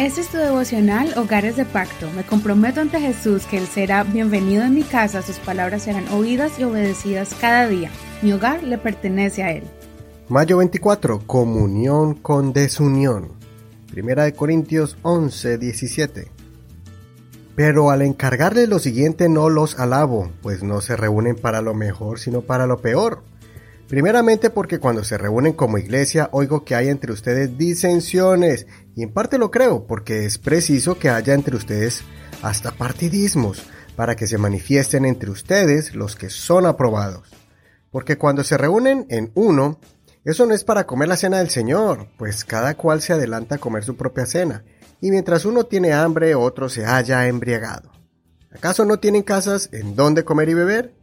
Este es tu devocional Hogares de Pacto. Me comprometo ante Jesús que Él será bienvenido en mi casa, sus palabras serán oídas y obedecidas cada día. Mi hogar le pertenece a Él. Mayo 24. Comunión con desunión. Primera de Corintios 11, 17. Pero al encargarle lo siguiente no los alabo, pues no se reúnen para lo mejor, sino para lo peor. Primeramente porque cuando se reúnen como iglesia oigo que hay entre ustedes disensiones, y en parte lo creo, porque es preciso que haya entre ustedes hasta partidismos, para que se manifiesten entre ustedes los que son aprobados. Porque cuando se reúnen en uno, eso no es para comer la cena del Señor, pues cada cual se adelanta a comer su propia cena, y mientras uno tiene hambre, otro se halla embriagado. ¿Acaso no tienen casas en donde comer y beber?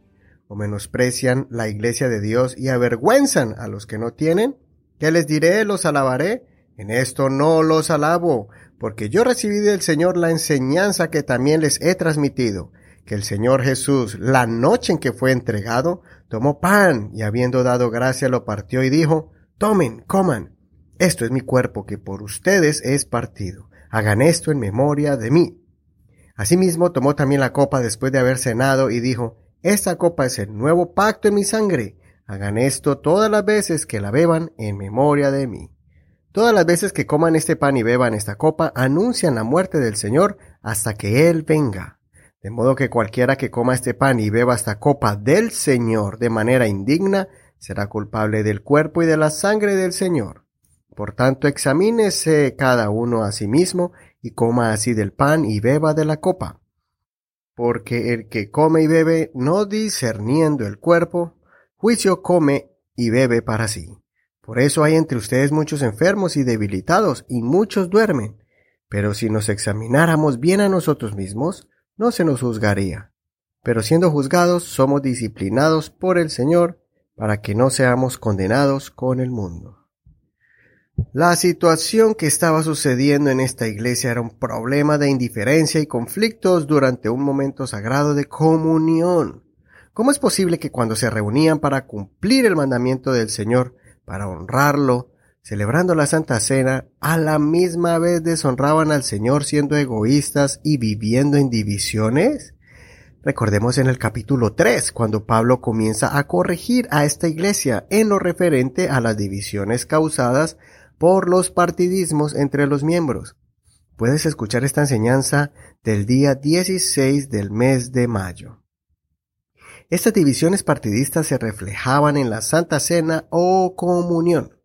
¿O menosprecian la iglesia de Dios y avergüenzan a los que no tienen? ¿Qué les diré? ¿Los alabaré? En esto no los alabo, porque yo recibí del Señor la enseñanza que también les he transmitido, que el Señor Jesús, la noche en que fue entregado, tomó pan y habiendo dado gracia lo partió y dijo, Tomen, coman, esto es mi cuerpo que por ustedes es partido hagan esto en memoria de mí. Asimismo tomó también la copa después de haber cenado y dijo, Esta copa es el nuevo pacto en mi sangre, hagan esto todas las veces que la beban en memoria de mí. Todas las veces que coman este pan y beban esta copa, anuncian la muerte del Señor hasta que Él venga. De modo que cualquiera que coma este pan y beba esta copa del Señor de manera indigna, será culpable del cuerpo y de la sangre del Señor. Por tanto, examínese cada uno a sí mismo, y coma así del pan y beba de la copa. Porque el que come y bebe, no discerniendo el cuerpo, juicio come y bebe para sí. Por eso hay entre ustedes muchos enfermos y debilitados, y muchos duermen. Pero si nos examináramos bien a nosotros mismos, no se nos juzgaría. Pero siendo juzgados, somos disciplinados por el Señor, para que no seamos condenados con el mundo. La situación que estaba sucediendo en esta iglesia era un problema de indiferencia y conflictos durante un momento sagrado de comunión. ¿Cómo es posible que cuando se reunían para cumplir el mandamiento del Señor, para honrarlo, celebrando la Santa Cena, a la misma vez deshonraban al Señor siendo egoístas y viviendo en divisiones? Recordemos en el capítulo 3, cuando Pablo comienza a corregir a esta iglesia en lo referente a las divisiones causadas por los partidismos entre los miembros. Puedes escuchar esta enseñanza del día 16 del mes de mayo. Estas divisiones partidistas se reflejaban en la Santa Cena o comunión.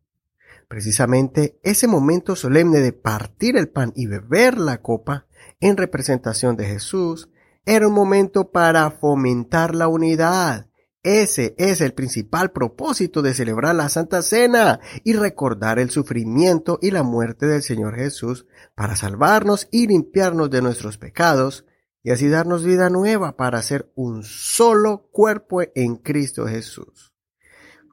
Precisamente ese momento solemne de partir el pan y beber la copa en representación de Jesús era un momento para fomentar la unidad ese es el principal propósito de celebrar la Santa Cena y recordar el sufrimiento y la muerte del Señor Jesús para salvarnos y limpiarnos de nuestros pecados y así darnos vida nueva para ser un solo cuerpo en Cristo Jesús.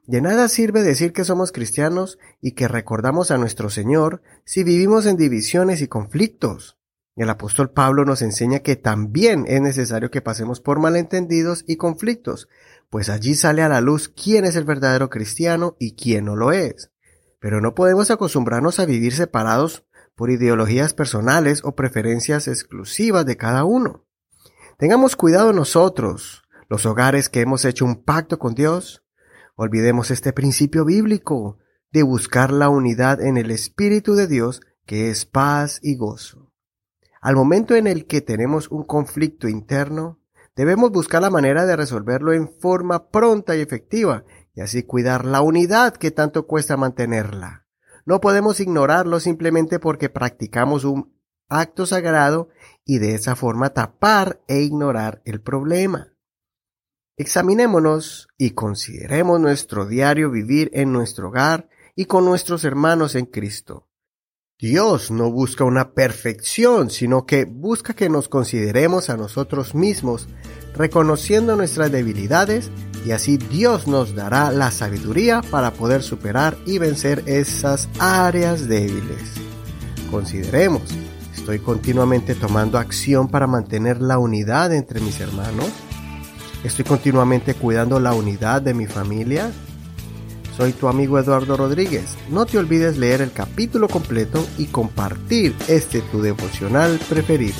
De nada sirve decir que somos cristianos y que recordamos a nuestro Señor si vivimos en divisiones y conflictos. El apóstol Pablo nos enseña que también es necesario que pasemos por malentendidos y conflictos, pues allí sale a la luz quién es el verdadero cristiano y quién no lo es. Pero no podemos acostumbrarnos a vivir separados por ideologías personales o preferencias exclusivas de cada uno. Tengamos cuidado nosotros, los hogares que hemos hecho un pacto con Dios. Olvidemos este principio bíblico de buscar la unidad en el Espíritu de Dios, que es paz y gozo. Al momento en el que tenemos un conflicto interno, Debemos buscar la manera de resolverlo en forma pronta y efectiva, y así cuidar la unidad que tanto cuesta mantenerla. No podemos ignorarlo simplemente porque practicamos un acto sagrado y de esa forma tapar e ignorar el problema. Examinémonos y consideremos nuestro diario vivir en nuestro hogar y con nuestros hermanos en Cristo. Dios no busca una perfección, sino que busca que nos consideremos a nosotros mismos, reconociendo nuestras debilidades, y así Dios nos dará la sabiduría para poder superar y vencer esas áreas débiles. Consideremos, ¿estoy continuamente tomando acción para mantener la unidad entre mis hermanos? ¿Estoy continuamente cuidando la unidad de mi familia? Soy tu amigo Eduardo Rodríguez. No te olvides leer el capítulo completo y compartir este tu devocional preferido.